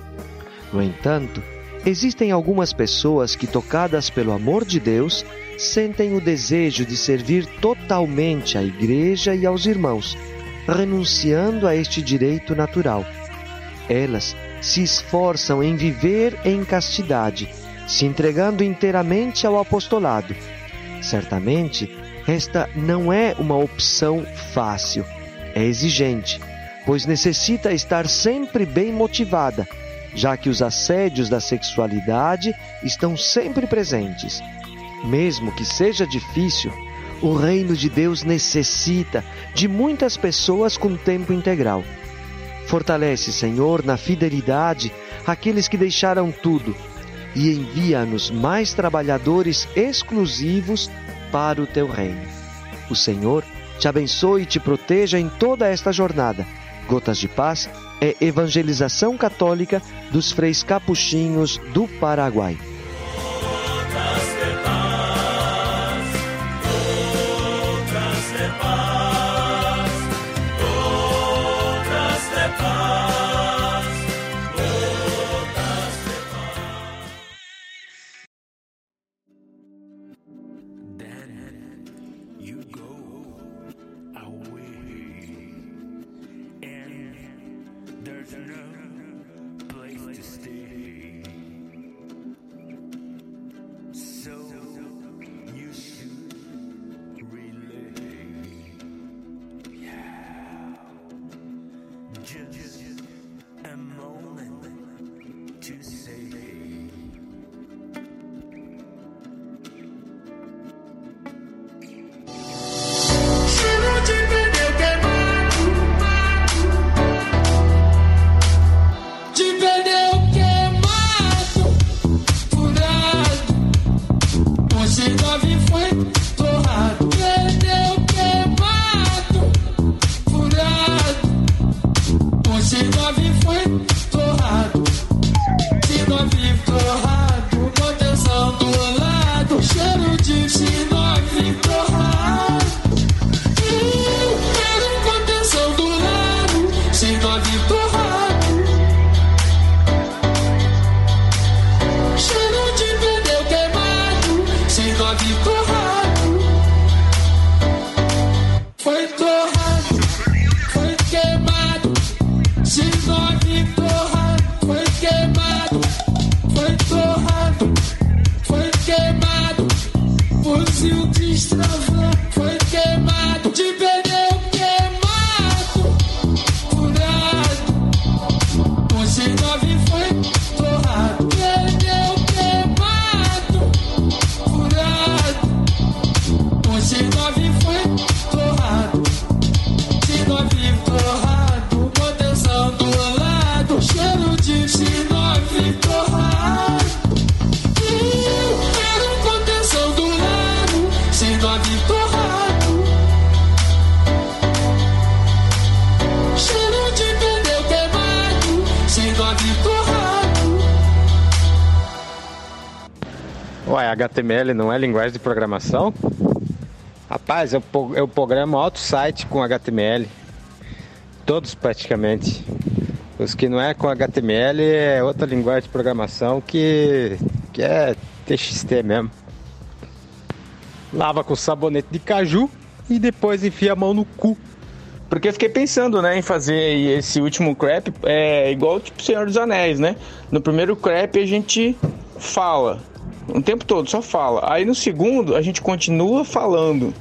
No entanto, existem algumas pessoas que, tocadas pelo amor de Deus, sentem o desejo de servir totalmente à Igreja e aos irmãos, renunciando a este direito natural. Elas se esforçam em viver em castidade, se entregando inteiramente ao apostolado. Certamente, esta não é uma opção fácil, é exigente, pois necessita estar sempre bem motivada, já que os assédios da sexualidade estão sempre presentes. Mesmo que seja difícil, o reino de Deus necessita de muitas pessoas com tempo integral. Fortalece, Senhor, na fidelidade aqueles que deixaram tudo e envia-nos mais trabalhadores exclusivos para o teu reino. O Senhor te abençoe e te proteja em toda esta jornada. Gotas de Paz é evangelização católica dos freis capuchinhos do Paraguai. HTML não é linguagem de programação? Rapaz, eu, eu programo alto site com HTML. Todos praticamente. Os que não é com HTML é outra linguagem de programação que, que é TXT mesmo. Lava com sabonete de caju e depois enfia a mão no cu. Porque eu fiquei pensando, né, em fazer esse último crap é igual tipo Senhor dos Anéis, né? No primeiro crap a gente fala o tempo todo, só fala. Aí no segundo a gente continua falando.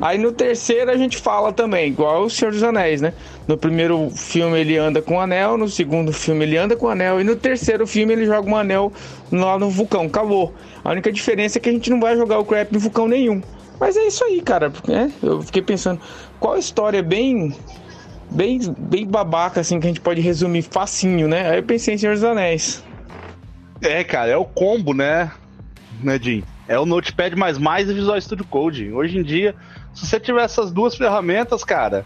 Aí no terceiro a gente fala também, igual o Senhor dos Anéis, né? No primeiro filme ele anda com o anel, no segundo filme ele anda com o anel, e no terceiro filme ele joga um anel lá no vulcão. Acabou. A única diferença é que a gente não vai jogar o crap em vulcão nenhum. Mas é isso aí, cara. Né? Eu fiquei pensando, qual história bem. Bem, bem babaca, assim, que a gente pode resumir facinho, né? Aí eu pensei em Senhor dos Anéis. É, cara, é o combo, né? Né, Jim? É o Notepad e Visual Studio Code. Hoje em dia, se você tiver essas duas ferramentas, cara,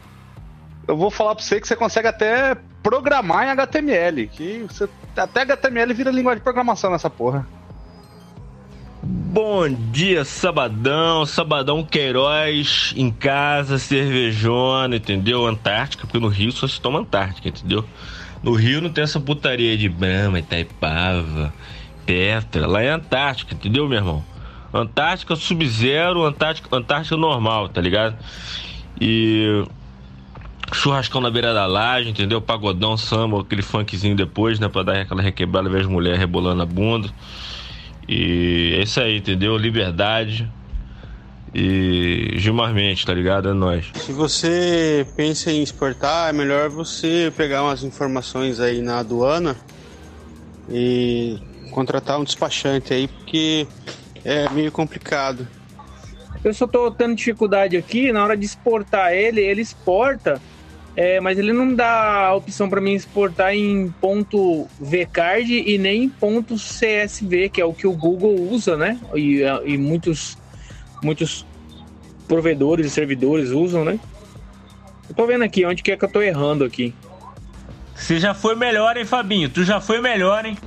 eu vou falar para você que você consegue até programar em HTML, que você, até HTML vira linguagem de programação nessa porra. Bom dia, sabadão, sabadão Queiroz em casa, cervejona, entendeu? Antártica, porque no Rio só se toma Antártica, entendeu? No Rio não tem essa putaria de Brahma, Itaipava, Petra, lá é Antártica, entendeu, meu irmão? Antártica Sub-Zero, Antártica, Antártica normal, tá ligado? E churrascão na beira da laje, entendeu? Pagodão, samba, aquele funkzinho depois, né? Pra dar aquela requebrada, ver as mulheres rebolando a bunda. E é isso aí, entendeu? Liberdade. E Gilmar Mendes, tá ligado? É nóis. Se você pensa em exportar, é melhor você pegar umas informações aí na aduana e contratar um despachante aí, porque é meio complicado. Eu só tô tendo dificuldade aqui, na hora de exportar ele, ele exporta, é, mas ele não dá a opção para mim exportar em ponto .vcard e nem em ponto .csv, que é o que o Google usa, né? E, e muitos, muitos provedores e servidores usam, né? Eu tô vendo aqui onde que é que eu tô errando aqui. Você já foi melhor, hein, Fabinho? Tu já foi melhor, hein?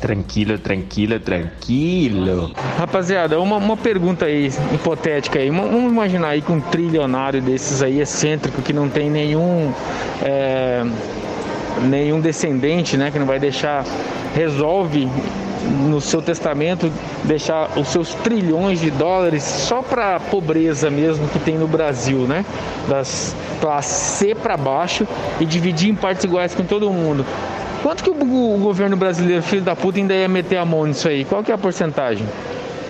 Tranquilo, tranquilo, tranquilo. Rapaziada, uma, uma pergunta aí, hipotética aí. Vamos imaginar aí que um trilionário desses aí, excêntrico, que não tem nenhum. É, nenhum descendente, né? Que não vai deixar. Resolve no seu testamento deixar os seus trilhões de dólares só para a pobreza mesmo que tem no Brasil, né? Das classes C para baixo e dividir em partes iguais com todo mundo. Quanto que o, governo brasileiro, filho da puta, ainda ia meter a mão nisso aí? Qual que é a porcentagem?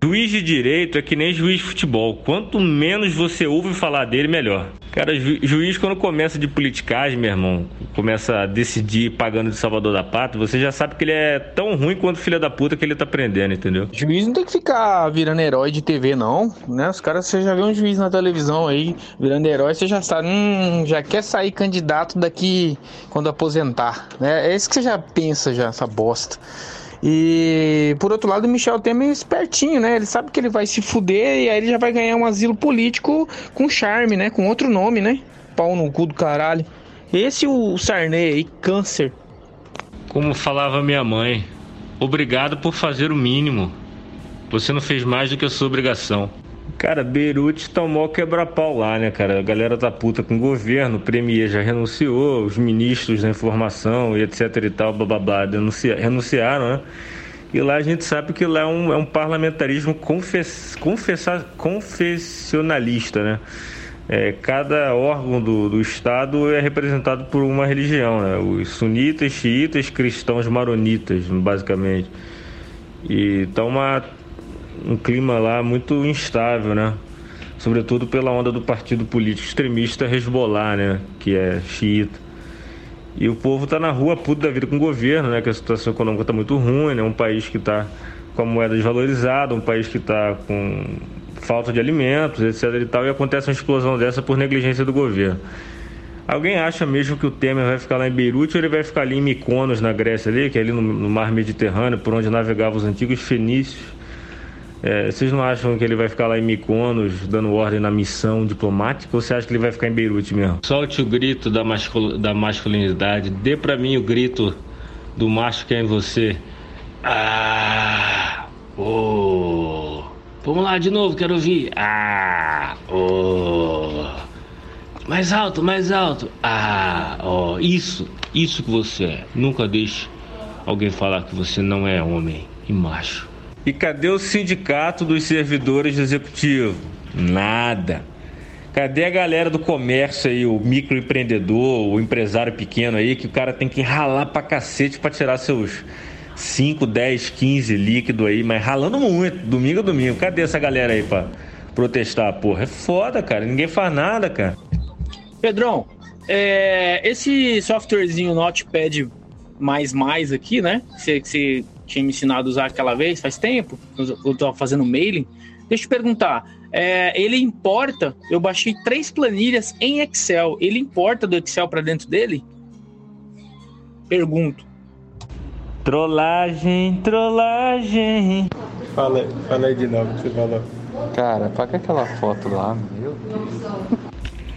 Juiz de direito é que nem juiz de futebol. Quanto menos você ouve falar dele, melhor. Cara, ju juiz, quando começa de politicagem, meu irmão, começa a decidir pagando de Salvador da Pátria, você já sabe que ele é tão ruim quanto filho da puta que ele tá prendendo, entendeu? Juiz não tem que ficar virando herói de TV, não, né? Os caras, você já vê um juiz na televisão aí virando herói, você já sabe, hum, já quer sair candidato daqui quando aposentar, né? É isso que você já pensa, já, essa bosta. E por outro lado, o Michel Temer é espertinho, né? Ele sabe que ele vai se fuder e aí ele já vai ganhar um asilo político com charme, né? Com outro nome, né? Pau no cu do caralho. Esse o Sarney aí, câncer. Como falava minha mãe, obrigado por fazer o mínimo. Você não fez mais do que a sua obrigação. Cara, Beirute tomou quebra-pau lá, né, cara? A galera tá puta com o governo, o Premier já renunciou, os ministros da informação e etc e tal, blá, denuncia, renunciaram, né? E lá a gente sabe que lá é um, é um parlamentarismo confess, confessa, confessionalista, né? É, cada órgão do, do Estado é representado por uma religião, né? Os sunitas, xiitas, cristãos maronitas, basicamente. E tá uma um clima lá muito instável, né? Sobretudo pela onda do partido político extremista Hezbollah, né? Que é xiita. E o povo tá na rua puto da vida com o governo, né? Que a situação econômica tá muito ruim, né? Um país que tá com a moeda desvalorizada, um país que tá com falta de alimentos, etc e tal, e acontece uma explosão dessa por negligência do governo. Alguém acha mesmo que o Temer vai ficar lá em Beirute ou ele vai ficar ali em Mykonos, na Grécia ali, que é ali no, no mar Mediterrâneo, por onde navegavam os antigos fenícios? É, vocês não acham que ele vai ficar lá em Mykonos dando ordem na missão diplomática ou você acha que ele vai ficar em Beirute mesmo? Solte o grito da, mascul da masculinidade, dê para mim o grito do macho que é em você. Ah! Oh! Vamos lá de novo, quero ouvir. Ah, oh. Mais alto, mais alto. Ah, oh. isso, isso que você é. Nunca deixe alguém falar que você não é homem e macho. E cadê o sindicato dos servidores executivos? Nada. Cadê a galera do comércio aí, o microempreendedor, o empresário pequeno aí, que o cara tem que ralar pra cacete pra tirar seus 5, 10, 15 líquido aí, mas ralando muito, domingo a domingo. Cadê essa galera aí pra protestar, porra? É foda, cara. Ninguém faz nada, cara. Pedrão, é, esse softwarezinho Notepad mais mais aqui, né? Que você tinha me ensinado a usar aquela vez, faz tempo, eu tô fazendo mailing. Deixa eu te perguntar, é, ele importa? Eu baixei três planilhas em Excel. Ele importa do Excel para dentro dele? Pergunto. Trollagem, trollagem. Fala, fala aí de novo que você falou. Cara, paga aquela foto lá, meu Deus.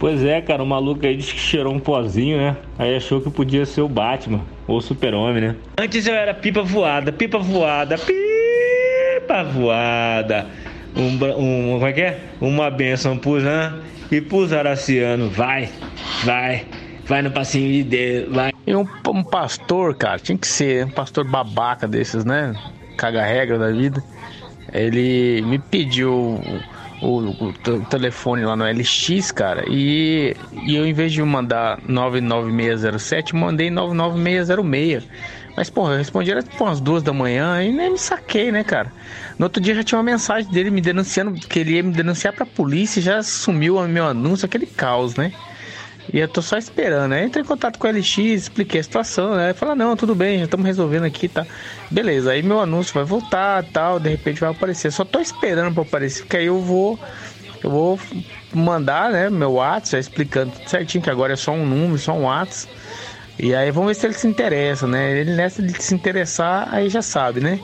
Pois é, cara, o maluco aí disse que cheirou um pozinho, né? Aí achou que podia ser o Batman ou o Super-Homem, né? Antes eu era pipa voada, pipa voada, pipa voada. Um, um como é que é? Uma benção pro Zan e pro Zaraciano. Vai, vai, vai no passinho de Deus, vai. E um, um pastor, cara, tinha que ser um pastor babaca desses, né? Caga regra da vida. Ele me pediu o, o, telefone lá no LX, cara, e, e eu, em vez de mandar 99607, mandei 99606. Mas, porra, eu respondi era tipo umas duas da manhã e nem me saquei, né, cara? No outro dia já tinha uma mensagem dele me denunciando, que ele ia me denunciar pra polícia já sumiu o meu anúncio, aquele caos, né? E eu tô só esperando, né? Entrei em contato com o LX, expliquei a situação, né? Fala, não, tudo bem, já estamos resolvendo aqui, tá? Beleza, aí meu anúncio vai voltar, tal, de repente vai aparecer. Só tô esperando para aparecer, porque aí eu vou eu vou mandar, né, meu WhatsApp explicando tudo certinho que agora é só um número, só um WhatsApp. E aí vamos ver se ele se interessa, né? Ele nessa de se interessar, aí já sabe, né?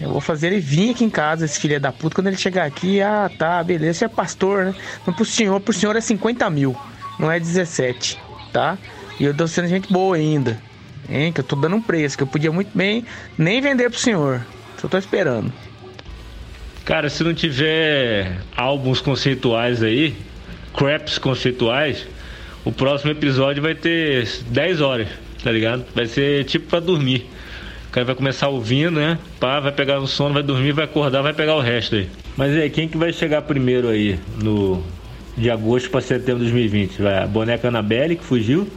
Eu vou fazer ele vir aqui em casa, esse filho da puta. Quando ele chegar aqui, ah, tá, beleza, você é pastor, né? Mas pro senhor, pro senhor é 50 mil não é 17, tá? E eu tô sendo gente boa ainda, hein? Que eu tô dando um preço, que eu podia muito bem nem vender pro senhor. Só tô esperando. Cara, se não tiver álbuns conceituais aí, craps conceituais, o próximo episódio vai ter 10 horas, tá ligado? Vai ser tipo para dormir. O cara vai começar ouvindo, né? Pá, vai pegar no sono, vai dormir, vai acordar, vai pegar o resto aí. Mas aí, quem que vai chegar primeiro aí no de agosto para setembro de 2020? Vai a boneca Anabelle que fugiu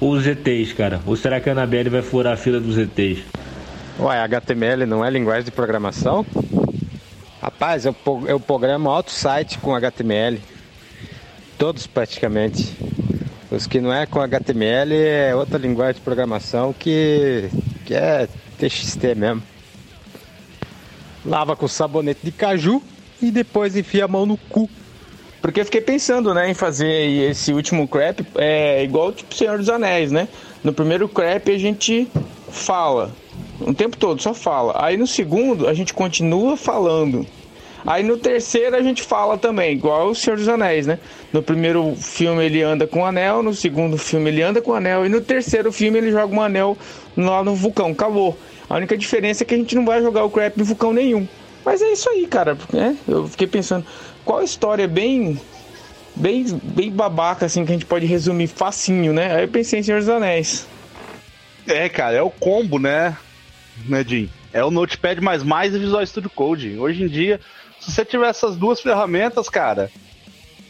ou os ETs, cara? Ou será que a Anabelle vai furar a fila dos ETs? Ué, HTML não é linguagem de programação? Rapaz, eu, eu programo alto site com HTML. Todos praticamente. Os que não é com HTML é outra linguagem de programação que, que é TXT mesmo. Lava com sabonete de caju e depois enfia a mão no cu. Porque eu fiquei pensando, né, em fazer esse último crap é igual tipo Senhor dos Anéis, né? No primeiro crap a gente fala o tempo todo, só fala. Aí no segundo a gente continua falando. Aí no terceiro a gente fala também, igual o Senhor dos Anéis, né? No primeiro filme ele anda com o anel, no segundo filme ele anda com o anel e no terceiro filme ele joga um anel lá no vulcão, acabou. A única diferença é que a gente não vai jogar o crap em vulcão nenhum. Mas é isso aí, cara, né? Eu fiquei pensando, qual história bem bem bem babaca assim que a gente pode resumir facinho, né? Aí eu pensei em Senhor dos Anéis. É, cara, é o combo, né? Né, Jim? É o Notepad mais mais e Visual Studio Code. Hoje em dia, se você tiver essas duas ferramentas, cara,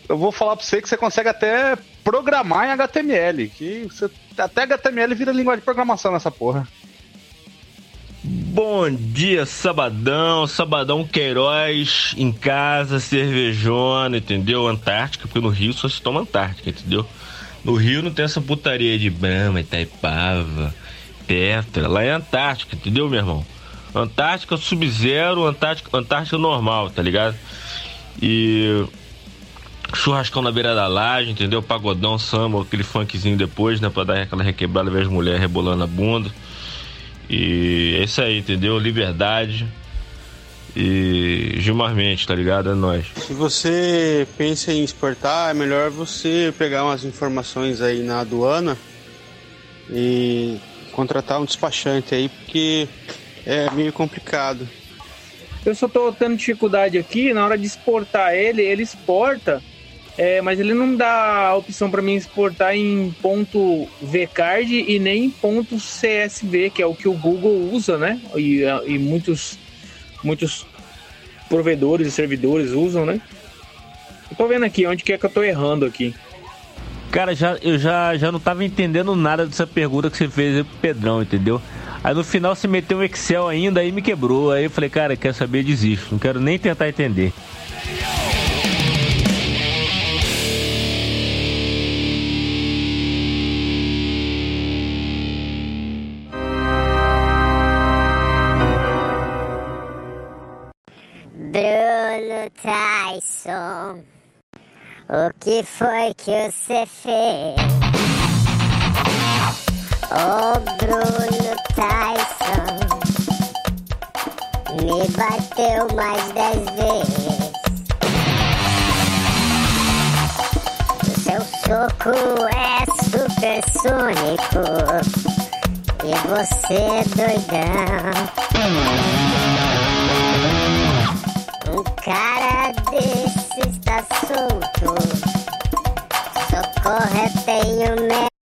eu vou falar para você que você consegue até programar em HTML, que você, até HTML vira linguagem de programação nessa porra. Bom dia, sabadão, sabadão Queiroz em casa, cervejona, entendeu? Antártica, porque no Rio só se toma Antártica, entendeu? No Rio não tem essa putaria de Brahma, Itaipava, Petra, lá é Antártica, entendeu, meu irmão? Antártica Sub-Zero, Antártica, Antártica normal, tá ligado? E churrascão na beira da laje, entendeu? Pagodão, samba, aquele funkzinho depois, né? Pra dar aquela requebrada, ver as mulheres rebolando a bunda. E é isso aí, entendeu? Liberdade. E Gilmar Mendes, tá ligado? É nóis. Se você pensa em exportar, é melhor você pegar umas informações aí na aduana e contratar um despachante aí, porque é meio complicado. Eu só tô tendo dificuldade aqui, na hora de exportar ele, ele exporta, é, mas ele não dá a opção para mim exportar em ponto VCard e nem em ponto CSV, que é o que o Google usa, né? E, e muitos, muitos provedores e servidores usam, né? Eu tô vendo aqui onde que é que eu tô errando aqui. Cara, já, eu já, já não tava entendendo nada dessa pergunta que você fez aí pro Pedrão, entendeu? Aí no final você meteu um Excel ainda, aí me quebrou. Aí eu falei, cara, quer saber, desisto. Não quero nem tentar entender. Bruno Tyson, o que foi que você fez? Ô Bruno Tyson, me bateu mais dez vezes. O seu soco é supersônico e você é doidão. Um cara desse está solto. Socorro, eu tenho medo.